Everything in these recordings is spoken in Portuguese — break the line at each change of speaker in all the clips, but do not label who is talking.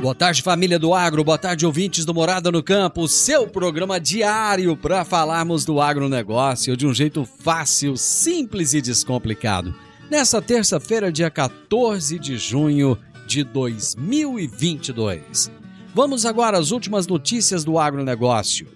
Boa tarde, família do agro. Boa tarde, ouvintes do Morada no Campo. Seu programa diário para falarmos do agronegócio de um jeito fácil, simples e descomplicado. Nessa terça-feira, dia 14 de junho de 2022. Vamos agora às últimas notícias do agronegócio.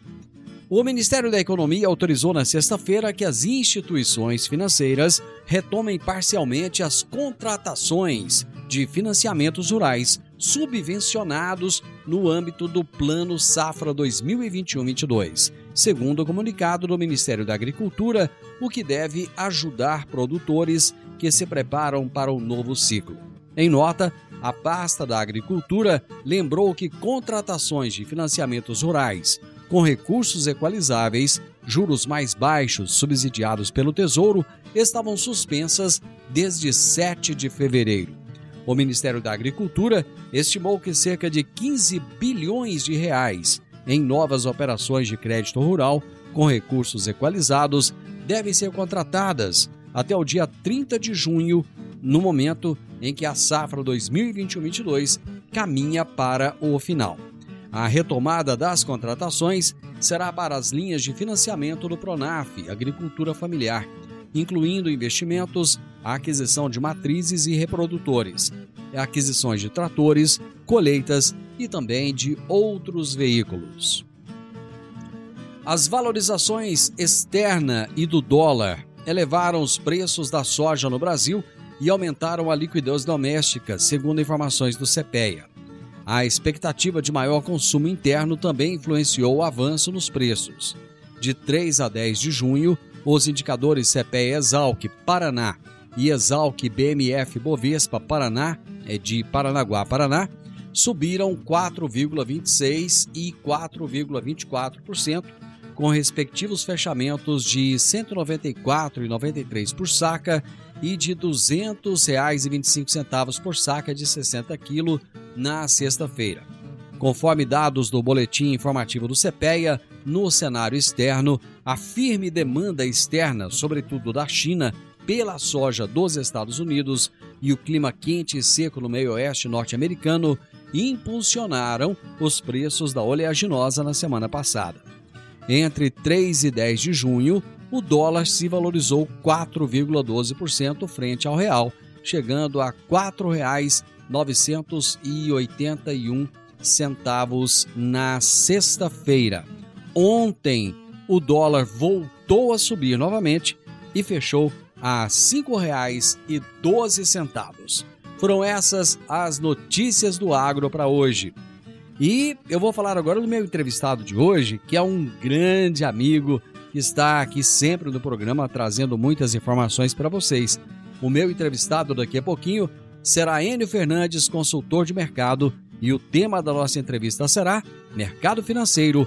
O Ministério da Economia autorizou na sexta-feira que as instituições financeiras retomem parcialmente as contratações de financiamentos rurais subvencionados no âmbito do Plano Safra 2021-22, segundo o comunicado do Ministério da Agricultura, o que deve ajudar produtores que se preparam para o novo ciclo. Em nota, a pasta da Agricultura lembrou que contratações de financiamentos rurais com recursos equalizáveis, juros mais baixos subsidiados pelo Tesouro, estavam suspensas desde 7 de fevereiro. O Ministério da Agricultura estimou que cerca de 15 bilhões de reais em novas operações de crédito rural com recursos equalizados devem ser contratadas até o dia 30 de junho, no momento em que a safra 2021-22 caminha para o final. A retomada das contratações será para as linhas de financiamento do Pronaf, Agricultura Familiar, incluindo investimentos, aquisição de matrizes e reprodutores, aquisições de tratores, colheitas e também de outros veículos. As valorizações externa e do dólar elevaram os preços da soja no Brasil e aumentaram a liquidez doméstica, segundo informações do CPEA. A expectativa de maior consumo interno também influenciou o avanço nos preços. De 3 a 10 de junho, os indicadores CPE Exalc Paraná e Exalc BMF Bovespa Paraná, é de Paranaguá, Paraná, subiram 4,26% e 4,24%, com respectivos fechamentos de R$ 194,93 por saca e de R$ 200,25 por saca de 60 quilos na sexta-feira. Conforme dados do Boletim Informativo do CPEA, no cenário externo, a firme demanda externa, sobretudo da China, pela soja dos Estados Unidos e o clima quente e seco no meio-oeste norte-americano impulsionaram os preços da oleaginosa na semana passada. Entre 3 e 10 de junho, o dólar se valorizou 4,12% frente ao real, chegando a R$ 4,981 centavos na sexta-feira. Ontem, o dólar voltou a subir novamente e fechou a R$ 5,12. Foram essas as notícias do agro para hoje. E eu vou falar agora do meu entrevistado de hoje, que é um grande amigo que está aqui sempre no programa trazendo muitas informações para vocês. O meu entrevistado daqui a pouquinho será Enio Fernandes, consultor de mercado, e o tema da nossa entrevista será Mercado Financeiro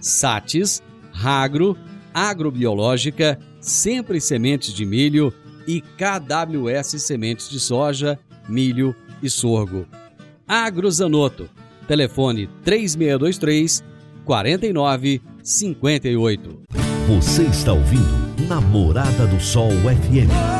Satis, Ragro, Agrobiológica, Sempre Sementes de Milho e KWS Sementes de Soja, Milho e Sorgo. Agrozanoto, telefone 3623 4958.
Você está ouvindo na Morada do Sol FM.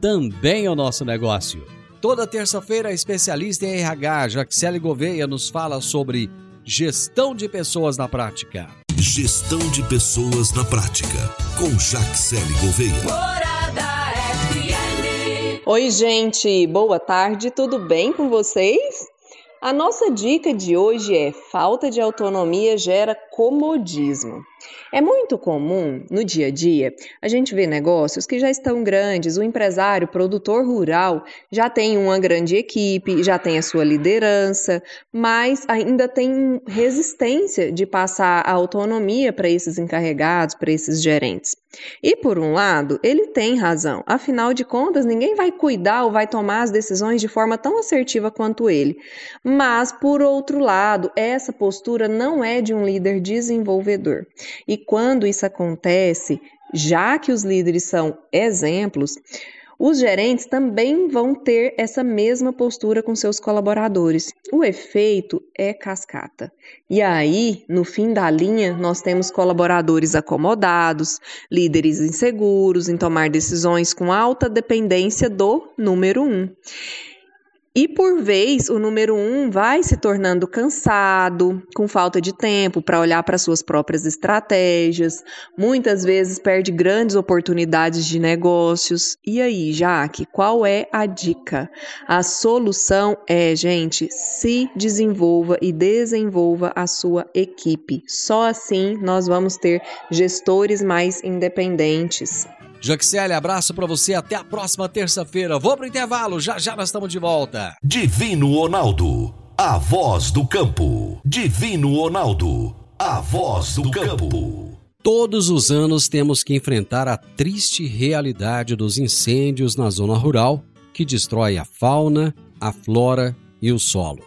também é o nosso negócio. Toda terça-feira, a especialista em RH, Jaxele Gouveia, nos fala sobre gestão de pessoas na prática.
Gestão de pessoas na prática, com Jaxele Gouveia.
Oi, gente, boa tarde, tudo bem com vocês? A nossa dica de hoje é: falta de autonomia gera comodismo. É muito comum no dia a dia a gente ver negócios que já estão grandes, o empresário, o produtor rural já tem uma grande equipe, já tem a sua liderança, mas ainda tem resistência de passar a autonomia para esses encarregados, para esses gerentes. E por um lado, ele tem razão, afinal de contas, ninguém vai cuidar ou vai tomar as decisões de forma tão assertiva quanto ele. Mas, por outro lado, essa postura não é de um líder desenvolvedor. E quando isso acontece, já que os líderes são exemplos, os gerentes também vão ter essa mesma postura com seus colaboradores. O efeito é cascata. E aí, no fim da linha, nós temos colaboradores acomodados, líderes inseguros em tomar decisões com alta dependência do número um. E por vez, o número um vai se tornando cansado, com falta de tempo para olhar para suas próprias estratégias, muitas vezes perde grandes oportunidades de negócios. E aí, Jaque, qual é a dica? A solução é, gente, se desenvolva e desenvolva a sua equipe. Só assim nós vamos ter gestores mais independentes.
Jaxele, abraço para você. Até a próxima terça-feira. Vou pro intervalo. Já já nós estamos de volta.
Divino Ronaldo, a voz do campo. Divino Ronaldo, a voz do campo.
Todos os anos temos que enfrentar a triste realidade dos incêndios na zona rural que destrói a fauna, a flora e o solo.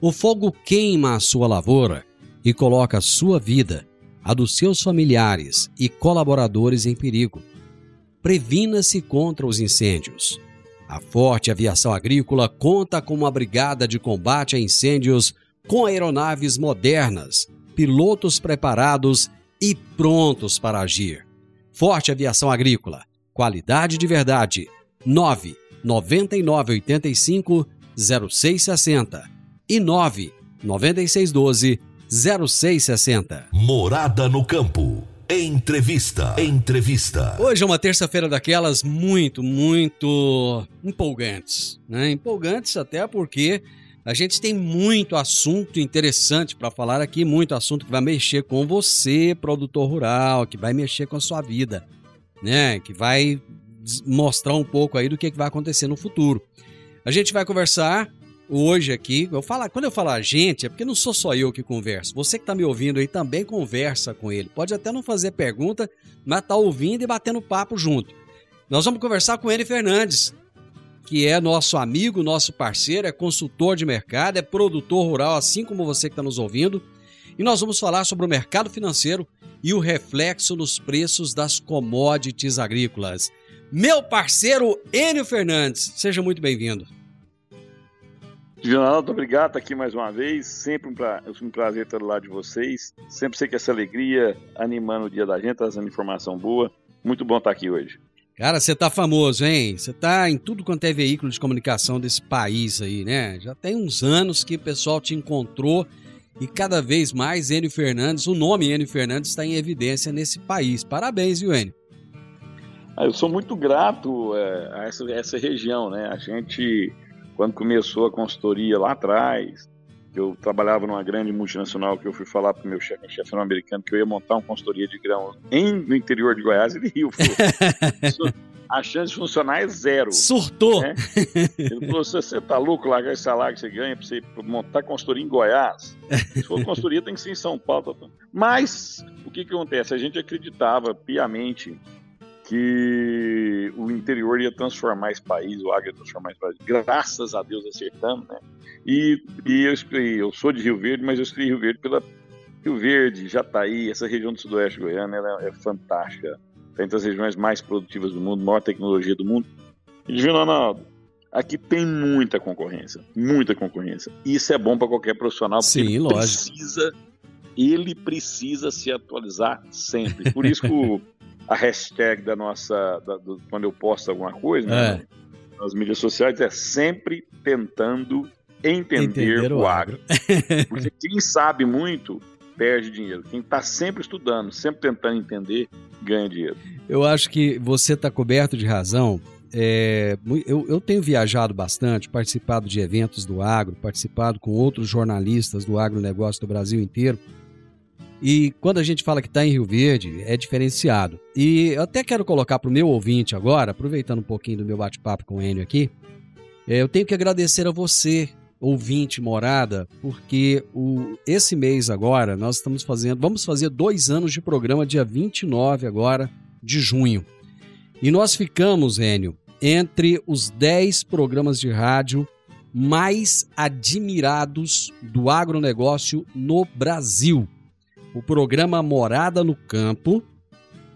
O fogo queima a sua lavoura e coloca a sua vida, a dos seus familiares e colaboradores em perigo previna-se contra os incêndios. A Forte Aviação Agrícola conta com uma brigada de combate a incêndios com aeronaves modernas, pilotos preparados e prontos para agir. Forte Aviação Agrícola, qualidade de verdade. 9 9985 0660 e 9 9612 0660.
Morada no campo. Entrevista. Entrevista.
Hoje é uma terça-feira daquelas muito, muito empolgantes, né? Empolgantes até porque a gente tem muito assunto interessante para falar aqui, muito assunto que vai mexer com você, produtor rural, que vai mexer com a sua vida, né? Que vai mostrar um pouco aí do que, que vai acontecer no futuro. A gente vai conversar hoje aqui, eu falo, quando eu falo a gente, é porque não sou só eu que converso. Você que está me ouvindo aí também conversa com ele. Pode até não fazer pergunta, mas tá ouvindo e batendo papo junto. Nós vamos conversar com ele Fernandes, que é nosso amigo, nosso parceiro, é consultor de mercado, é produtor rural, assim como você que está nos ouvindo. E nós vamos falar sobre o mercado financeiro e o reflexo nos preços das commodities agrícolas. Meu parceiro Enio Fernandes, seja muito bem-vindo.
Jonaldo, obrigado por estar aqui mais uma vez. Sempre um, pra... um prazer estar do lado de vocês. Sempre sei que essa alegria animando o dia da gente, trazendo informação boa. Muito bom estar aqui hoje.
Cara, você tá famoso, hein? Você tá em tudo quanto é veículo de comunicação desse país aí, né? Já tem uns anos que o pessoal te encontrou e cada vez mais Enio Fernandes, o nome Enio Fernandes está em evidência nesse país. Parabéns, viu, Enio?
Ah, eu sou muito grato é, a essa, essa região, né? A gente quando começou a consultoria lá atrás, eu trabalhava numa grande multinacional que eu fui falar para o meu chefe, chefe americano, que eu ia montar uma consultoria de grão em, no interior de Goiás, ele riu. Falou, a chance de funcionar é zero.
Surtou!
Né? Ele falou: você tá louco largar esse salário que você ganha para você montar consultoria em Goiás? Se for consultoria, tem que ser em São Paulo. Tá Mas o que, que acontece? A gente acreditava piamente que o interior ia transformar esse país, o agro ia transformar esse país. Graças a Deus acertamos, né? E, e eu, escolhi, eu sou de Rio Verde, mas eu escolhi Rio Verde pela Rio Verde, Jataí, essa região do sudoeste goiano, é fantástica. Tem entre as regiões mais produtivas do mundo, maior tecnologia do mundo. E, Divino Ronaldo, aqui tem muita concorrência, muita concorrência. E isso é bom para qualquer profissional, porque
Sim,
ele
lógico.
precisa, ele precisa se atualizar sempre. Por isso que o, a hashtag da nossa, da, do, quando eu posto alguma coisa, né, nas mídias sociais, é sempre tentando entender,
Entender o
o agro. Porque quem sabe muito perde dinheiro. Quem está sempre estudando, sempre tentando entender, ganha dinheiro.
Eu acho que você está coberto de razão. É, eu, eu tenho viajado bastante, participado de eventos do agro, participado com outros jornalistas do agronegócio do Brasil inteiro. E quando a gente fala que está em Rio Verde, é diferenciado. E eu até quero colocar para o meu ouvinte agora, aproveitando um pouquinho do meu bate-papo com o Enio aqui, é, eu tenho que agradecer a você, ouvinte morada, porque o, esse mês agora nós estamos fazendo, vamos fazer dois anos de programa, dia 29 agora de junho. E nós ficamos, Enio, entre os 10 programas de rádio mais admirados do agronegócio no Brasil. O programa Morada no Campo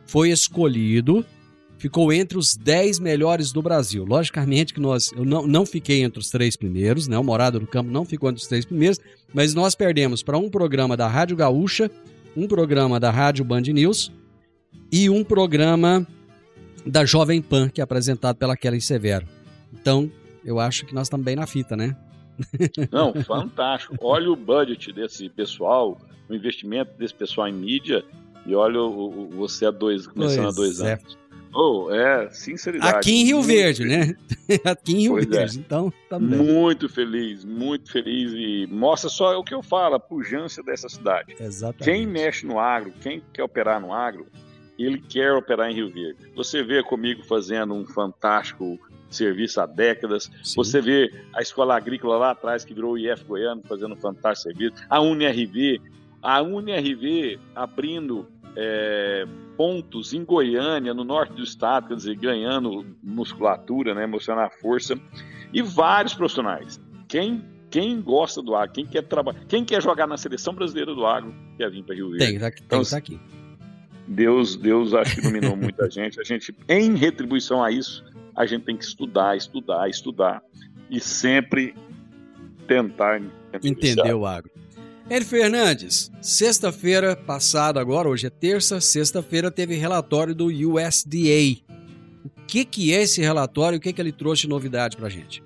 foi escolhido, ficou entre os 10 melhores do Brasil. Logicamente que nós, eu não, não fiquei entre os três primeiros, né? O Morada no Campo não ficou entre os três primeiros, mas nós perdemos para um programa da Rádio Gaúcha, um programa da Rádio Band News e um programa da Jovem Pan, que é apresentado pela Kelly Severo. Então, eu acho que nós estamos bem na fita, né?
Não, fantástico. Olha o budget desse pessoal, o investimento desse pessoal em mídia, e olha o, o- você há dois, começando há dois
é.
anos. Oh, é, sinceridade.
Aqui em Rio Verde,
feliz.
né? Aqui em Rio
Pois é.
Verde, então também.
Muito feliz, muito feliz e mostra só o que eu falo, a pujança dessa cidade.
Exatamente.
Quem mexe no agro, quem quer operar no agro, ele quer operar em Rio Verde. Você vê comigo fazendo um fantástico serviço há décadas.
Sim.
Você vê a escola agrícola lá atrás, que virou o IF Goiano, fazendo um fantástico serviço. A UniRV, a UniRV abrindo é, pontos em Goiânia, no norte do estado, quer dizer, ganhando musculatura, né, mostrando a força. E vários profissionais. Quem, quem gosta do agro, quem quer trabalhar, quem quer jogar na seleção brasileira do agro, quer vir para Rio Verde.
Tem, tá, tem,
Então,
tá aqui.
Deus, Deus acho que iluminou muita gente. A gente, em retribuição a isso, a gente tem que estudar, estudar, estudar e sempre tentar
Entender o agro. Hélio Fernandes, sexta-feira passada, agora, hoje é terça, sexta-feira teve relatório do USDA. O que, que é esse relatório e o que, que ele trouxe de novidade pra gente?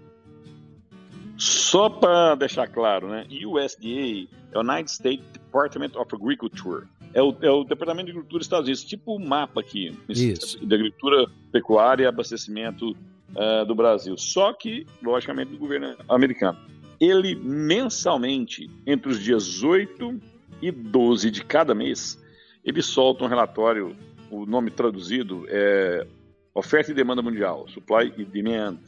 Só para deixar claro, né? USDA é o United States Department of Agriculture. É o, é o Departamento de Agricultura dos Estados Unidos, tipo o mapa aqui,
Isso.
de agricultura, pecuária e abastecimento ah, do Brasil. Só que, logicamente, do governo americano. Ele mensalmente, entre os dias 8 e 12 de cada mês, ele solta um relatório, o nome traduzido é Oferta e Demanda Mundial, Supply e Demand,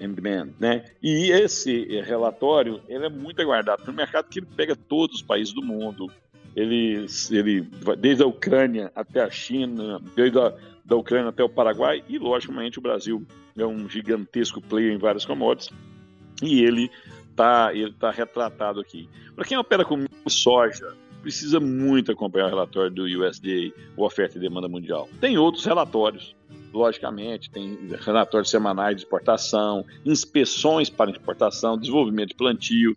and demand né? E esse relatório, ele é muito aguardado no mercado que ele pega todos os países do mundo, ele, ele desde a Ucrânia até a China, desde a da Ucrânia até o Paraguai, e logicamente o Brasil é um gigantesco player em várias commodities, e ele está ele tá retratado aqui. Para quem opera com soja, precisa muito acompanhar o relatório do USDA, o Oferta e Demanda Mundial. Tem outros relatórios, logicamente, tem relatórios semanais de exportação, inspeções para exportação, desenvolvimento de plantio,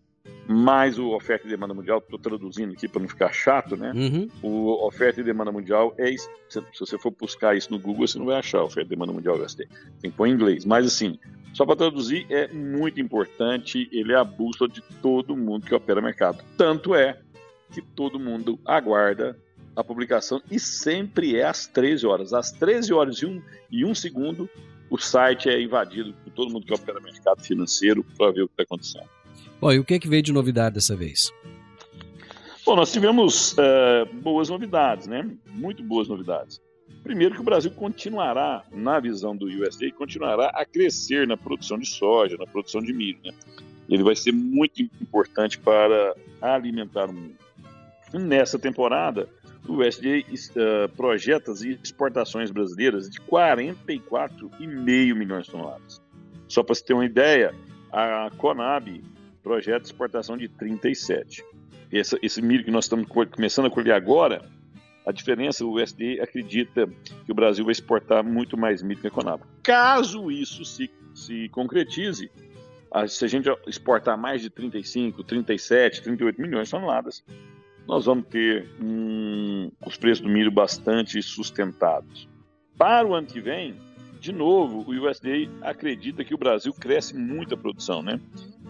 mais o Oferta e Demanda Mundial, estou traduzindo aqui para não ficar chato, né?
Uhum.
O oferta e demanda mundial é. Se você for buscar isso no Google, você não vai achar oferta e demanda mundial USD. Tem que pôr em inglês. Mas assim, só para traduzir, é muito importante. Ele é a bússola de todo mundo que opera mercado. Tanto é que todo mundo aguarda a publicação e sempre é às 13 horas. Às 13 horas e um, e um segundo, o site é invadido por todo mundo que opera mercado financeiro para ver o que está acontecendo.
Bom, e o que, que veio de novidade dessa vez?
Bom, nós tivemos eh, boas novidades, né? Muito boas novidades. Primeiro que o Brasil continuará, na visão do USDA, continuará a crescer na produção de soja, na produção de milho. Né? Ele vai ser muito importante para alimentar o mundo. nessa temporada, o USDA uh, eh, projeta as exportações brasileiras de 44,5 milhões de toneladas. Só para você ter uma ideia, a Conab projeta exportação de 37. Esse, esse milho que nós estamos começando a colher agora, a diferença, o USDA acredita que o Brasil vai exportar muito mais milho que a Conab. Caso isso se, se concretize, se a gente exportar mais de 35, 37, 38 milhões de toneladas, nós vamos ter um, os preços do milho bastante sustentados. Para o ano que vem, de novo, o USDA acredita que o Brasil cresce muito a produção, né?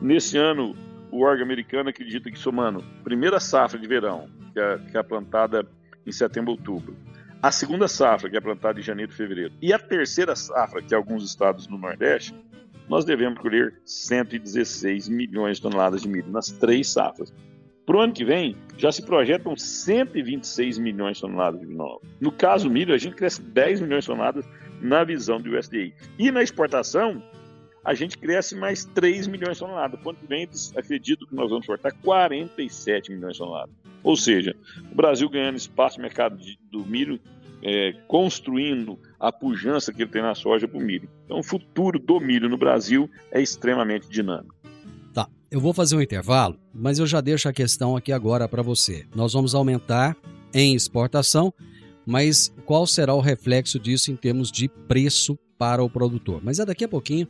Nesse ano, o órgão americano acredita que somando primeira safra de verão, que é, que é plantada em setembro, outubro, a segunda safra, que é plantada em janeiro e a terceira safra, que é alguns estados do Nordeste, nós devemos colher 116 milhões de toneladas de milho nas três safras. Para o ano que vem, já se projetam 126 milhões de toneladas de milho. No caso milho, a gente cresce 10 milhões de toneladas na visão do USDA. E na exportação, a gente cresce mais 3 milhões de toneladas. Para o ano que vem, acredito que nós vamos exportar 47 milhões de toneladas. Ou seja, o Brasil ganhando espaço no mercado de, do milho, é, construindo a pujança que ele tem na soja para o milho. Então, o futuro do milho no Brasil é extremamente dinâmico.
Eu vou fazer um intervalo, mas eu já deixo a questão aqui agora para você. Nós vamos aumentar em exportação, mas qual será o reflexo disso em termos de preço para o produtor? Mas é daqui a pouquinho,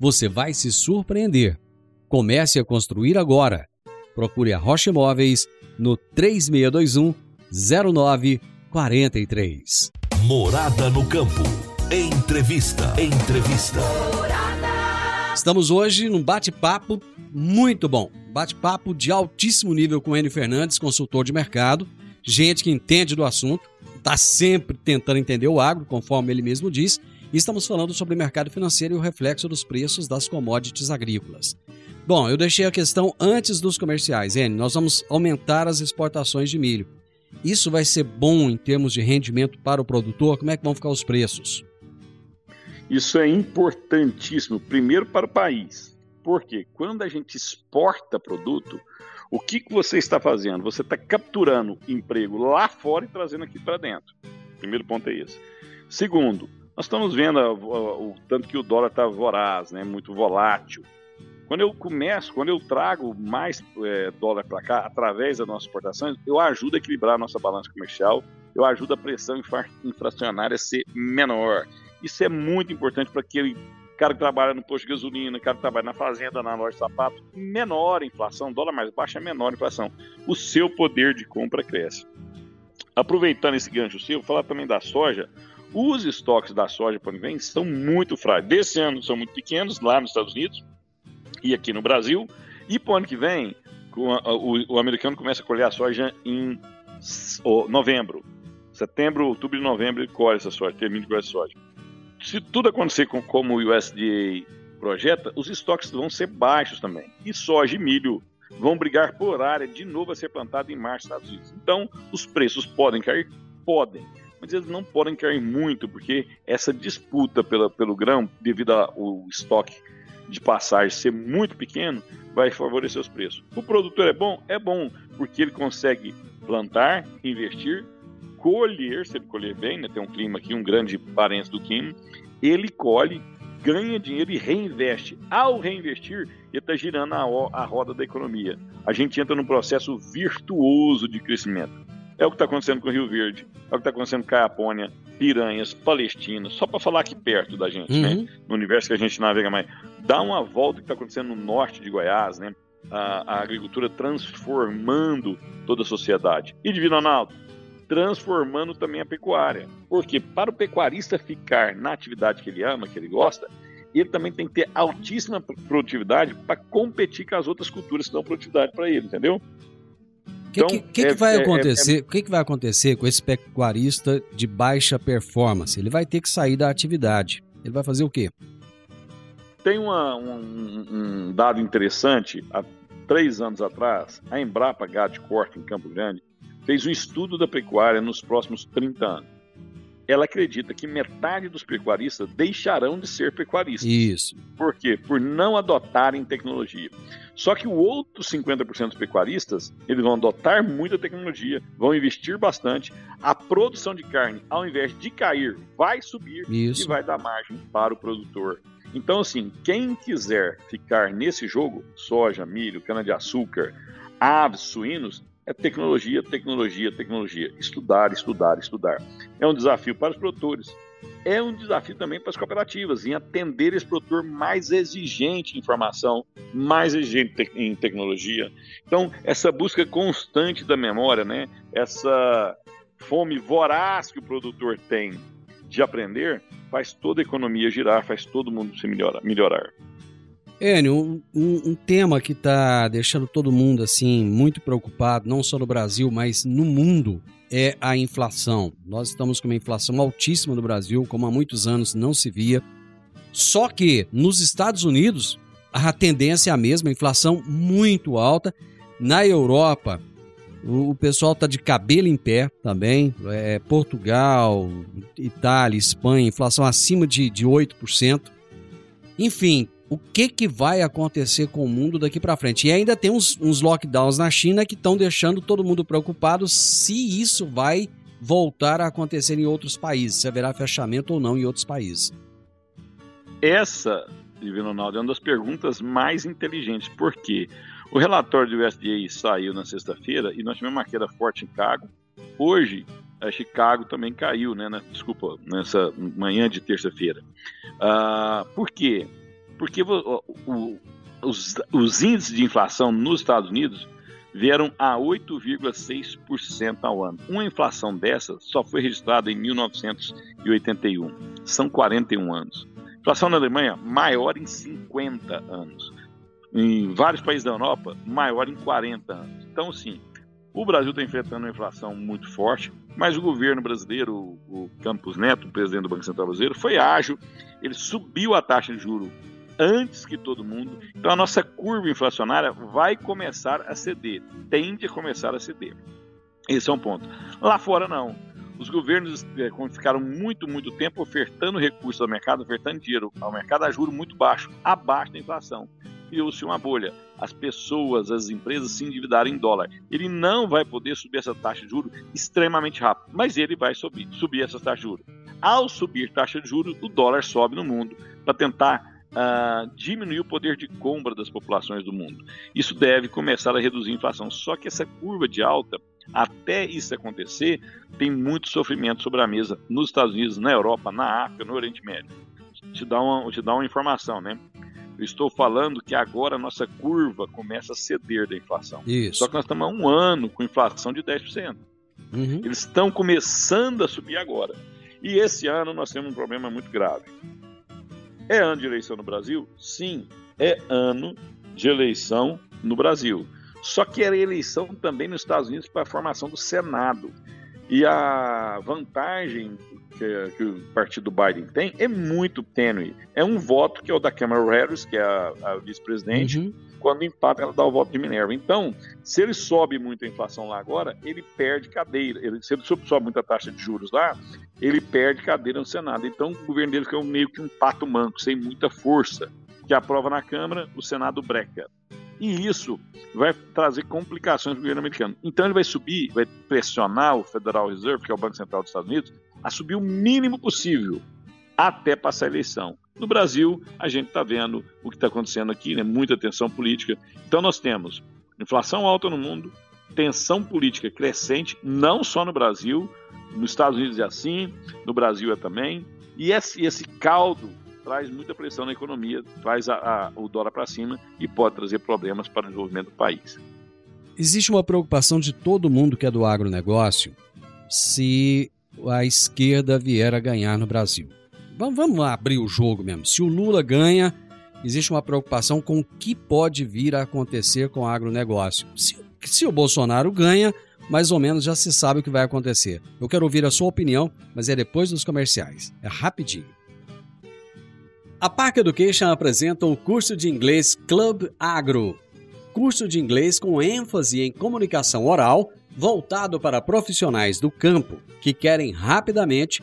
você vai se surpreender. Comece a construir agora. Procure a Rocha Imóveis no 3621 0943.
Morada no campo. Entrevista. Entrevista.
Estamos hoje num bate-papo muito bom. Bate-papo de altíssimo nível com o Enio Fernandes, consultor de mercado, gente que entende do assunto, está sempre tentando entender o agro, conforme ele mesmo diz, estamos falando sobre mercado financeiro e o reflexo dos preços das commodities agrícolas. Bom, eu deixei a questão antes dos comerciais. Enio, nós vamos aumentar as exportações de milho. Isso vai ser bom em termos de rendimento para o produtor? Como é que vão ficar os preços?
Isso é importantíssimo, primeiro para o país. Porque quando a gente exporta produto, o que, que você está fazendo? Você está capturando emprego lá fora e trazendo aqui para dentro. Primeiro ponto é esse. Segundo, nós estamos vendo o, tanto que o dólar está voraz, né, muito volátil. Quando eu começo, quando eu trago mais é, dólar para cá, através das nossas exportações, eu ajudo a equilibrar a nossa balança comercial, eu ajudo a pressão inflacionária a ser menor. Isso é muito importante para aquele cara que trabalha no posto de gasolina, cara que trabalha na fazenda, na loja de sapato, menor inflação, dólar mais baixo é menor inflação. O seu poder de compra cresce. Aproveitando esse gancho seu, vou falar também da soja. Os estoques da soja para o ano são muito frágeis. Desse ano são muito pequenos, lá nos Estados Unidos e aqui no Brasil. E para o ano que vem, o, americano começa a colher a soja em novembro. Setembro, outubro e novembro ele colhe essa soja, termina de colher essa soja se tudo acontecer com, como o USDA projeta, os estoques vão ser baixos também. E soja e milho vão brigar por área de novo a ser plantado em março Estados Unidos. Então, os preços podem cair? Podem. Mas eles não podem cair muito, porque essa disputa pela, pelo grão, devido ao estoque de passagem ser muito pequeno, vai favorecer os preços. O produtor é bom? É bom, porque ele consegue plantar, investir, colher, se ele colher bem, né, tem um clima aqui, um grande parente do clima, ele colhe, ganha dinheiro e reinveste. Ao reinvestir, ele está girando a, a roda da economia. A gente entra num processo virtuoso de crescimento. É o que está acontecendo com o Rio Verde, é o que está acontecendo com Caiapônia, Piranhas, Palestina, só para falar aqui perto da gente, né? uhum. né? No universo que a gente navega mais. Dá uma volta que está acontecendo no norte de Goiás, né? A, a, agricultura transformando toda a sociedade. E Divino Ronaldo, transformando também a pecuária. Porque para o pecuarista ficar na atividade que ele ama, que ele gosta, ele também tem que ter altíssima produtividade para competir com as outras culturas que dão produtividade para ele, entendeu?
O que, então, que, que, é, que, vai é, acontecer? É, é... O que, que vai acontecer com esse pecuarista de baixa performance? Ele vai ter que sair da atividade. Ele vai fazer o quê?
Tem uma, um, um, dado interessante. Há três anos atrás, a Embrapa Gado Corte, em Campo Grande, fez um estudo da pecuária nos próximos 30 anos ela acredita que metade dos pecuaristas deixarão de ser pecuaristas.
Isso.
Por quê? Por não adotarem tecnologia. Só que o outro 50% dos pecuaristas, eles vão adotar muita tecnologia, vão investir bastante. A produção de carne, ao invés de cair, vai subir
Isso.
e vai dar margem para o produtor. Então, assim, quem quiser ficar nesse jogo, soja, milho, cana-de-açúcar, aves, suínos, é tecnologia, tecnologia, tecnologia. Estudar, estudar, estudar. É um desafio para os produtores. É um desafio também para as cooperativas em atender esse produtor mais exigente em informação, mais exigente em tecnologia. Então, essa busca constante da memória, né? essa fome voraz que o produtor tem de aprender, faz toda a economia girar, faz todo mundo se melhorar.
Enio, um, um, um, tema que está deixando todo mundo assim muito preocupado, não só no Brasil, mas no mundo, é a inflação. Nós estamos com uma inflação altíssima no Brasil, como há muitos anos não se via. Só que nos Estados Unidos a tendência é a mesma, inflação muito alta. Na Europa, o, pessoal está de cabelo em pé também. É, Portugal, Itália, Espanha, inflação acima de, de 8%. Enfim, o que, que vai acontecer com o mundo daqui para frente. E ainda tem uns, uns lockdowns na China que estão deixando todo mundo preocupado se isso vai voltar a acontecer em outros países, se haverá fechamento ou não em outros países.
Essa, Divino Ronaldo, é uma das perguntas mais inteligentes, porque o relatório do USDA saiu na sexta-feira e nós tivemos uma queda forte em Chicago. Hoje, a Chicago também caiu, né? Na, desculpa, nessa manhã de terça-feira. Uh, por quê? Porque o, o, os, os índices de inflação nos Estados Unidos vieram a 8,6% ao ano. Uma inflação dessa só foi registrada em 1981. São 41 anos. Inflação na Alemanha, maior em 50 anos. Em vários países da Europa, maior em 40 anos. Então, sim, o Brasil está enfrentando uma inflação muito forte, mas o governo brasileiro, o Campos Neto, o presidente do Banco Central Brasileiro, foi ágil, ele subiu a taxa de juro antes que todo mundo. Então a nossa curva inflacionária vai começar a ceder, tende a começar a ceder. Esse é um ponto. Lá fora não. Os governos é, ficaram muito, muito tempo ofertando recursos ao mercado, ofertando dinheiro ao mercado a juro muito baixo, abaixo da inflação. Criou-se uma bolha. As pessoas, as empresas se endividaram em dólar. Ele não vai poder subir essa taxa de juros extremamente rápido, mas ele vai subir, subir essa taxa de juros. Ao subir taxa de juros, o dólar sobe no mundo para tentar uh, diminuir o poder de compra das populações do mundo. Isso deve começar a reduzir a inflação. Só que essa curva de alta, até isso acontecer, tem muito sofrimento sobre a mesa nos Estados Unidos, na Europa, na África, no Oriente Médio. Te dá uma, te dá uma informação, né? Eu estou falando que agora a nossa curva começa a ceder da inflação.
Isso.
Só que nós estamos há um ano com inflação de 10%. Uhum. Eles estão começando a subir agora. E esse ano nós temos um problema muito grave. É ano de eleição no Brasil? Sim, é ano de eleição no Brasil. Só que era eleição também nos Estados Unidos para a formação do Senado. E a vantagem que, que, o partido Biden tem é muito tênue. É um voto que é o da Câmara Harris, que é a, a vice-presidente, uhum. Quando empata ela dá o voto de Minerva. Então, se ele sobe muito a inflação lá agora, ele perde cadeira. Ele, se ele sobe muito a taxa de juros lá, ele perde cadeira no Senado. Então, o governo dele fica meio que um pato manco, sem muita força, que aprova na Câmara, o Senado breca. E isso vai trazer complicações para o governo americano. Então ele vai subir, vai pressionar o Federal Reserve, que é o Banco Central dos Estados Unidos, a subir o mínimo possível até passar a eleição. No Brasil, a gente está vendo o que está acontecendo aqui, né? muita tensão política. Então, nós temos inflação alta no mundo, tensão política crescente, não só no Brasil, nos Estados Unidos é assim, no Brasil é também, e esse, esse caldo traz muita pressão na economia, traz a, a, o dólar para cima e pode trazer problemas para o desenvolvimento do país.
Existe uma preocupação de todo mundo que é do agronegócio se a esquerda vier a ganhar no Brasil. Vamos, vamos abrir o jogo mesmo. Se o Lula ganha, existe uma preocupação com o que pode vir a acontecer com o agronegócio. Se, se o Bolsonaro ganha, mais ou menos já se sabe o que vai acontecer. Eu quero ouvir a sua opinião, mas é depois dos comerciais. É rapidinho. A Park Education apresenta o curso de inglês Club Agro. Curso de inglês com ênfase em comunicação oral voltado para profissionais do campo que querem rapidamente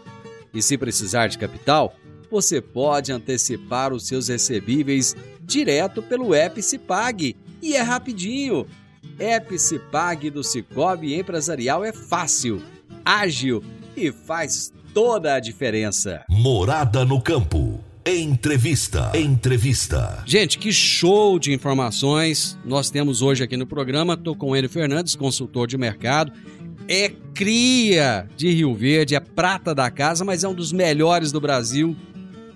E se precisar de capital, você pode antecipar os seus recebíveis direto pelo app Cipag e é rapidinho. App Cipag do Cicobi Empresarial é fácil, ágil e faz toda a diferença.
Morada no campo. Entrevista. Entrevista.
Gente, que show de informações nós temos hoje aqui no programa. Estou com ele Fernandes, consultor de mercado. É cria de Rio Verde, é prata da casa, mas é um dos melhores do Brasil,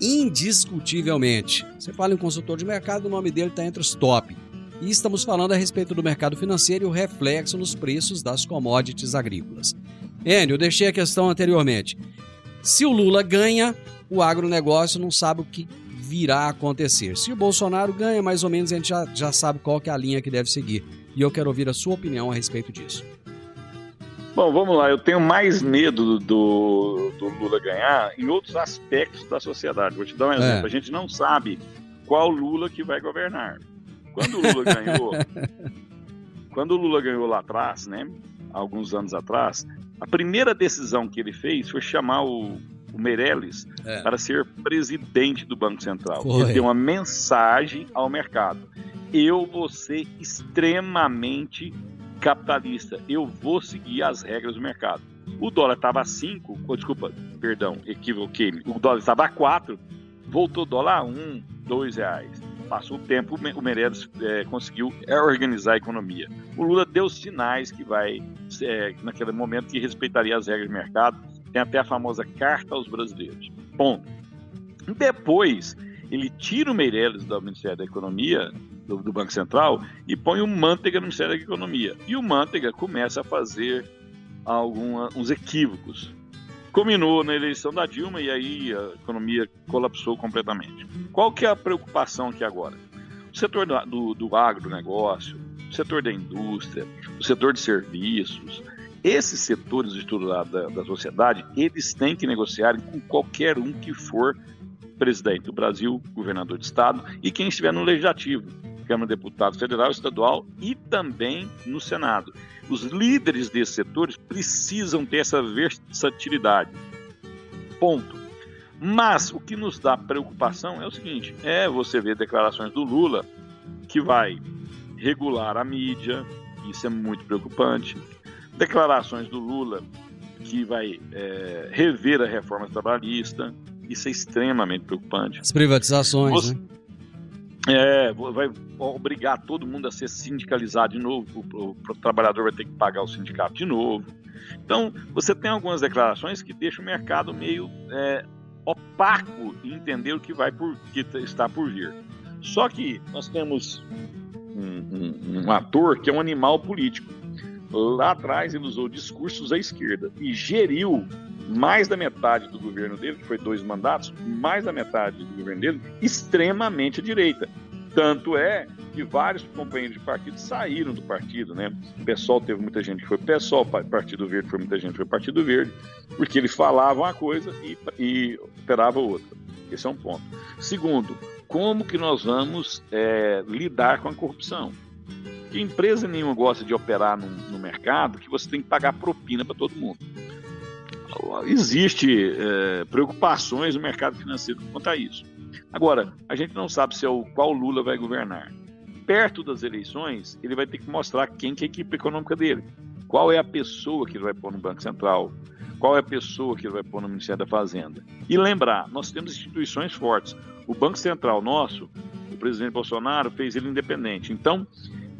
indiscutivelmente. Você fala em consultor de mercado, o nome dele está entre os top. E estamos falando a respeito do mercado financeiro e o reflexo nos preços das commodities agrícolas. Enio, eu deixei a questão anteriormente. Se o Lula ganha, o agronegócio não sabe o que virá a acontecer. Se o Bolsonaro ganha, mais ou menos a gente já, já sabe qual é a linha que deve seguir. E eu quero ouvir a sua opinião a respeito disso.
Bom, vamos lá. Eu tenho mais medo do, do Lula ganhar em outros aspectos da sociedade. Vou te dar um exemplo. É. A gente não sabe qual Lula que vai governar. Quando o Lula ganhou, quando o Lula ganhou lá atrás, né, alguns anos atrás, a primeira decisão que ele fez foi chamar o o Meirelles, é. para ser presidente do Banco Central. Foi. Ele deu uma mensagem ao mercado. Eu vou ser extremamente capitalista. Eu vou seguir as regras do mercado. O dólar estava a 5, oh, desculpa, perdão, equivoquei. O dólar estava a 4, voltou o dólar a 1, um, 2 reais. Passou o tempo, o Meirelles é, conseguiu organizar a economia. O Lula deu sinais que vai, é, naquele momento, que respeitaria as regras do mercado tem até a famosa carta aos brasileiros. Ponto. Depois, ele tira o Meirelles do Ministério da Economia, do, do, Banco Central, e põe o Manteiga no Ministério da Economia. E o Manteiga começa a fazer alguns equívocos. Combinou na eleição da Dilma e aí a economia colapsou completamente. Qual que é a preocupação aqui agora? O setor do, do, do agronegócio, o setor da indústria, o setor de serviços, esses setores estruturados da, da sociedade, eles têm que negociar com qualquer um que for presidente do Brasil, governador de estado e quem estiver no legislativo, Câmara de Deputados Federal, Estadual e também no Senado. Os líderes desses setores precisam ter essa versatilidade. Ponto. Mas o que nos dá preocupação é o seguinte: é você ver declarações do Lula que vai regular a mídia, isso é muito preocupante declarações do Lula que vai é, rever a reforma trabalhista. Isso é extremamente preocupante.
As privatizações, Você, né?
É, vai obrigar todo mundo a ser sindicalizado de novo, o, o, trabalhador vai ter que pagar o sindicato de novo. Então, você tem algumas declarações que deixam o mercado meio é, opaco em entender o que vai por que está por vir. Só que nós temos um, um, um ator que é um animal político Lá atrás ele usou discursos à esquerda e geriu mais da metade do governo dele, que foi dois mandatos, mais da metade do governo dele, extremamente direita. Tanto é que vários companheiros de partido saíram do partido, né? O PSOL teve muita gente que foi PSOL, Partido Verde foi muita gente que foi Partido Verde, porque ele falava uma coisa e, e operava outra. Esse é um ponto. Segundo, como que nós vamos é, lidar com a corrupção? que empresa nenhuma gosta de operar no, no mercado que você tem que pagar propina para todo mundo. Existe é, preocupações no mercado financeiro quanto a isso. Agora, a gente não sabe se é o qual Lula vai governar. Perto das eleições, ele vai ter que mostrar quem que é a equipe econômica dele. Qual é a pessoa que ele vai pôr no Banco Central? Qual é a pessoa que ele vai pôr no Ministério da Fazenda? E lembrar, nós temos instituições fortes. O Banco Central nosso, o presidente Bolsonaro fez ele independente. Então,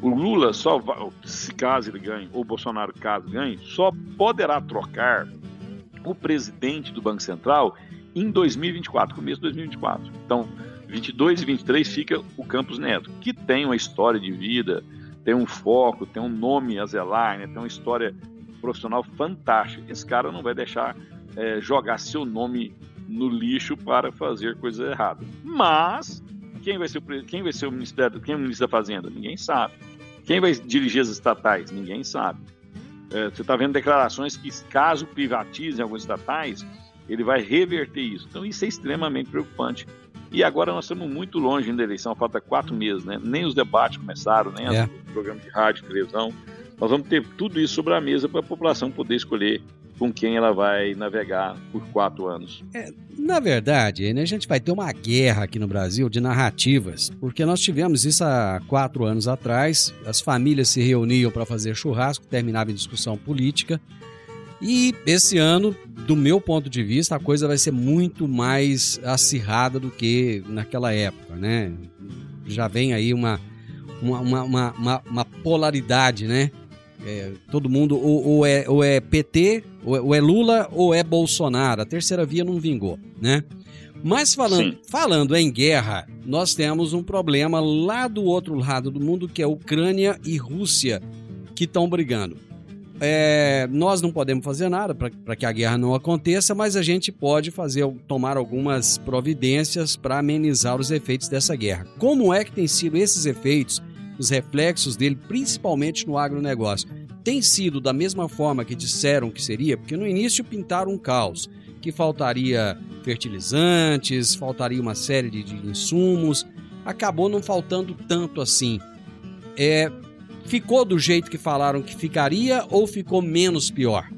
o Lula só se caso ele ganhe, ou o Bolsonaro caso ganhe, só poderá trocar o presidente do Banco Central em 2024, começo de 2024. Então, 22 e 23 fica o Campos Neto, que tem uma história de vida, tem um foco, tem um nome a zelar, né? tem uma história profissional fantástica. Esse cara não vai deixar é, jogar seu nome no lixo para fazer coisa errada. Mas quem vai ser o, quem vai ser o ministério, quem é o ministro da Fazenda? Ninguém sabe. Quem vai dirigir as estatais? Ninguém sabe. É, você está vendo declarações que, caso privatizem alguns estatais, ele vai reverter isso. Então, isso é extremamente preocupante. E agora nós estamos muito longe da eleição, falta quatro meses, né? Nem os debates começaram, nem é. os programas de rádio, televisão. Nós vamos ter tudo isso sobre a mesa para a população poder escolher com quem ela vai navegar por quatro anos.
É, na verdade, né, a gente vai ter uma guerra aqui no Brasil de narrativas, porque nós tivemos isso há quatro anos atrás, as famílias se reuniam para fazer churrasco, terminava em discussão política, e esse ano, do meu ponto de vista, a coisa vai ser muito mais acirrada do que naquela época, né? Já vem aí uma, uma, uma, uma, uma polaridade, né? É, todo mundo ou, ou, é, ou é PT, ou é, ou é, Lula, ou é Bolsonaro. A terceira via não vingou, né? Mas falando, falando em guerra, nós temos um problema lá do outro lado do mundo, que é Ucrânia e Rússia, que estão brigando. É, nós não podemos fazer nada para que a guerra não aconteça, mas a gente pode fazer tomar algumas providências para amenizar os efeitos dessa guerra. Como é que tem sido esses efeitos os reflexos dele, principalmente no agronegócio. Tem sido da mesma forma que disseram que seria, porque no início pintaram um caos, que faltaria fertilizantes, faltaria uma série de, de insumos, acabou não faltando tanto assim. É, ficou do jeito que falaram que ficaria ou ficou menos pior?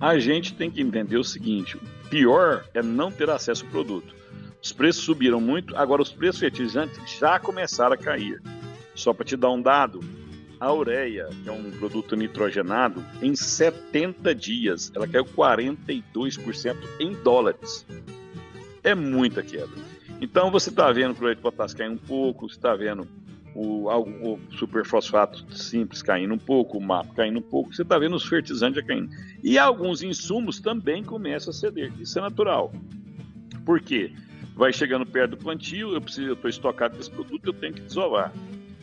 A gente tem que entender o seguinte: pior é não ter acesso ao produto. Os preços subiram muito, agora os preços fertilizantes já começaram a cair. Só para te dar um dado, a ureia, que é um produto nitrogenado, em 70 dias ela caiu 42% em dólares. É muita queda. Então você está vendo o cloreto de potássio caindo um pouco, você está vendo o, o superfosfato simples caindo um pouco, o MAP caindo um pouco, você está vendo os fertilizantes caindo. E alguns insumos também começam a ceder. Isso é natural. Por quê? Vai chegando perto do plantio, eu preciso, eu estou estocado desse produto, eu tenho que desovar.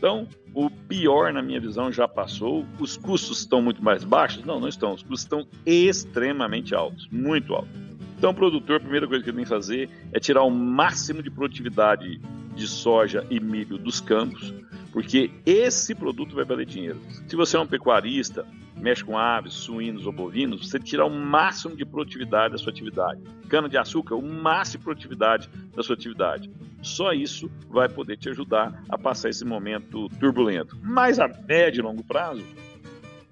Então, o pior, na minha visão, já passou. Os custos estão muito mais baixos? Não, não estão. Os custos estão extremamente altos, muito altos. Então, o produtor, a primeira coisa que ele tem que fazer é tirar o máximo de produtividade de soja e milho dos campos, porque esse produto vai valer dinheiro. Se você é um pecuarista, mexe com aves, suínos ou bovinos, você tira o máximo de produtividade da sua atividade. Cana de açúcar, o máximo de produtividade da sua atividade. Só isso vai poder te ajudar a passar esse momento turbulento. Mas a médio e longo prazo,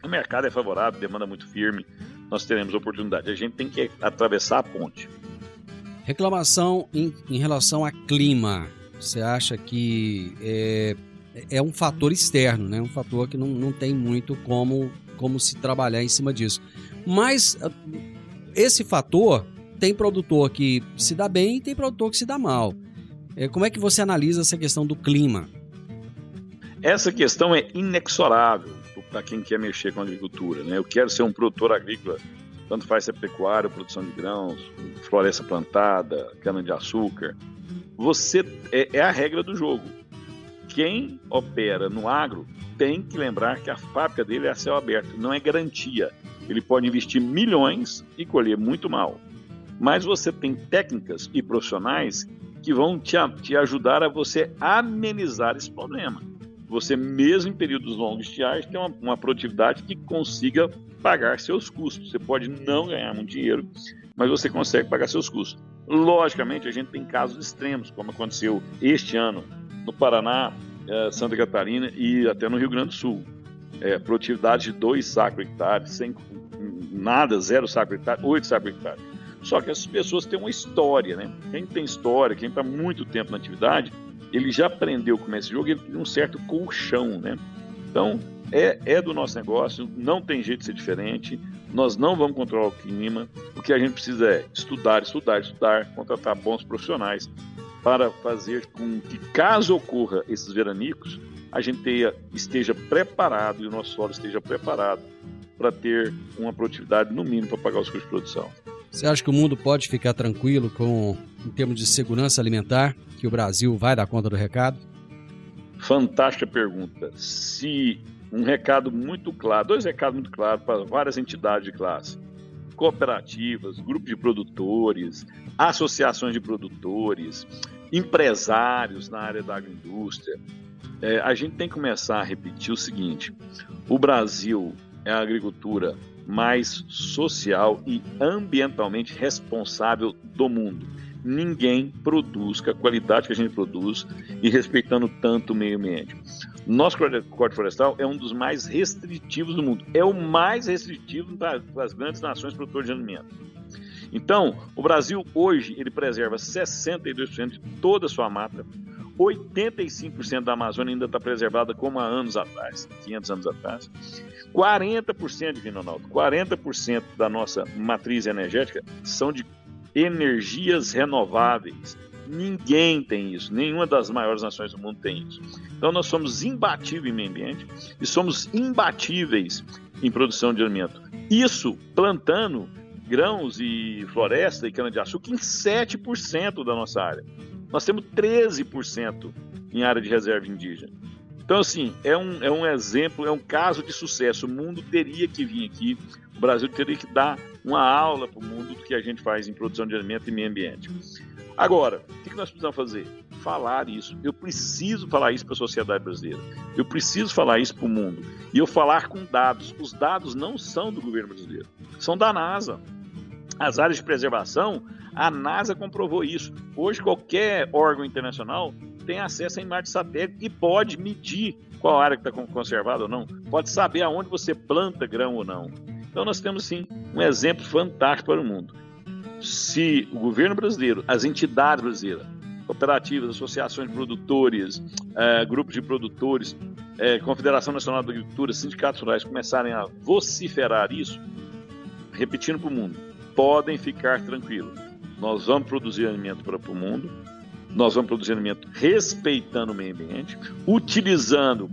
o mercado é favorável, demanda muito firme, nós teremos oportunidade. A gente tem que atravessar a ponte.
Reclamação em, em relação a clima. Você acha que é, é um fator externo, né? Um fator que não, não tem muito como, como se trabalhar em cima disso. Mas ah, esse fator tem produtor que se dá bem e tem produtor que se dá mal. É, como é que você analisa essa questão do clima?
Essa questão é inexorável para quem quer mexer com a agricultura. Né? Eu quero ser um produtor agrícola, tanto faz ser pecuária, produção de grãos, floresta plantada, cana-de-açúcar. Você é, é a regra do jogo quem opera no agro tem que lembrar que a fábrica dele é a céu aberto, não é garantia. Ele pode investir milhões e colher muito mal. Mas você tem técnicas e profissionais que vão te, te ajudar a você amenizar esse problema. Você, mesmo em períodos longos de estiagem, tem uma, uma produtividade que consiga pagar seus custos. Você pode não ganhar muito dinheiro, mas você consegue pagar seus custos. Logicamente, a gente tem casos extremos, como aconteceu este ano no Paraná, é, Santa Catarina e até no Rio Grande do Sul. É, produtividade de 2 sacos por hectare, sem nada, zero saco hectare, 8 sacos por hectare. Só que essas pessoas têm uma história, né? Quem tem história, quem está muito tempo na atividade, ele já aprendeu como é esse jogo, ele tem um certo colchão, né? Então, é, é do nosso negócio, não tem jeito de ser diferente, nós não vamos controlar o clima, o que a gente precisa é estudar, estudar, estudar, contratar bons profissionais para fazer com que, caso ocorra esses veranicos, a gente tenha, esteja preparado e o nosso solo esteja preparado para ter uma produtividade no mínimo para pagar os custos de produção.
Você acha que o mundo pode ficar tranquilo com, em termos de segurança alimentar, que o Brasil vai dar conta do recado?
Fantástica pergunta. Se um recado muito claro, dois recados muito claros para várias entidades de classe cooperativas, grupos de produtores, associações de produtores, empresários na área da agroindústria. É, a gente tem que começar a repetir o seguinte: o Brasil é a agricultura mais social e ambientalmente responsável do mundo. Ninguém produz com a qualidade que a gente produz e respeitando tanto o meio ambiente. Nosso Código Florestal é um dos mais restritivos do mundo. É o mais restritivo das grandes nações produtoras de alimento. Então, o Brasil hoje ele preserva 62% de toda a sua mata. 85% da Amazônia ainda está preservada como há anos atrás, 500 anos atrás. 40% de Ronaldo, 40% da nossa matriz energética são de energias renováveis. Ninguém tem isso, nenhuma das maiores nações do mundo tem isso. Então nós somos imbatíveis em meio ambiente e somos imbatíveis em produção de alimento. Isso plantando grãos e floresta e cana-de-açúcar em 7% da nossa área. Nós temos 13% em área de reserva indígena. Então, assim, é um, é um exemplo, é um caso de sucesso. O mundo teria que vir aqui, o Brasil teria que dar uma aula para o mundo do que a gente faz em produção de alimento e meio ambiente. Agora, o que nós precisamos fazer? Falar isso. Eu preciso falar isso para a sociedade brasileira. Eu preciso falar isso para o mundo. E eu falar com dados. Os dados não são do governo brasileiro, são da NASA. As áreas de preservação, a NASA comprovou isso. Hoje, qualquer órgão internacional tem acesso a imagem de satélite e pode medir qual área que está conservada ou não. Pode saber aonde você planta grão ou não. Então, nós temos, sim, um exemplo fantástico para o mundo se o governo brasileiro, as entidades brasileiras, cooperativas, associações de produtores, é, grupos de produtores, é, Confederação Nacional da Agricultura, sindicatos rurais começarem a vociferar isso, repetindo para o mundo, podem ficar tranquilos. Nós vamos produzir alimento para o mundo, nós vamos produzir alimento respeitando o meio ambiente, utilizando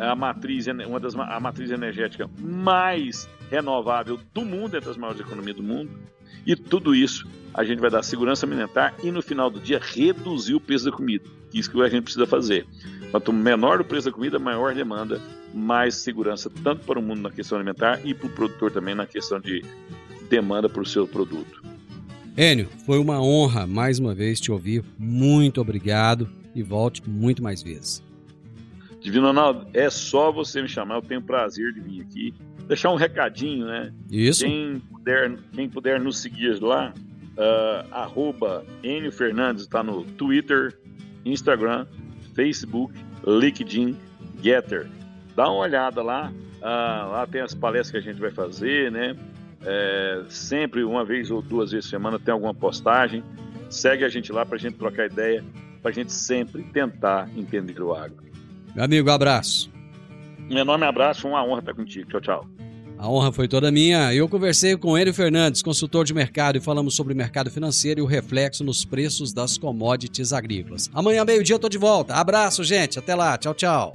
a matriz, uma das, a matriz energética mais renovável do mundo, entre as maiores economias do mundo, E tudo isso a gente vai dar segurança alimentar e no final do dia reduzir o preço da comida. Isso que a gente precisa fazer. Quanto menor o preço da comida, maior demanda, mais segurança, tanto para o mundo na questão alimentar e para o produtor também na questão de demanda para o seu produto.
Enio, foi uma honra mais uma vez te ouvir. Muito obrigado e volte muito mais vezes.
Divino Ronaldo, é só você me chamar, eu tenho prazer de vir aqui. Deixar um recadinho, né?
Isso.
Quem puder, quem puder nos seguir lá, uh, arroba Enio Fernandes, está no Twitter, Instagram, Facebook, LinkedIn, Getter. Dá uma olhada lá, uh, lá tem as palestras que a gente vai fazer, né? É, sempre uma vez ou duas vezes por semana tem alguma postagem. Segue a gente lá para a gente trocar ideia, para a gente sempre tentar entender o agro.
Meu amigo, abraço.
Meu enorme abraço, foi uma honra estar contigo. Tchau, tchau.
A honra foi toda minha. Eu conversei com Enio Fernandes, consultor de mercado, e falamos sobre o mercado financeiro e o reflexo nos preços das commodities agrícolas. Amanhã, meio-dia, eu tô de volta. Abraço, gente. Até lá. Tchau, tchau.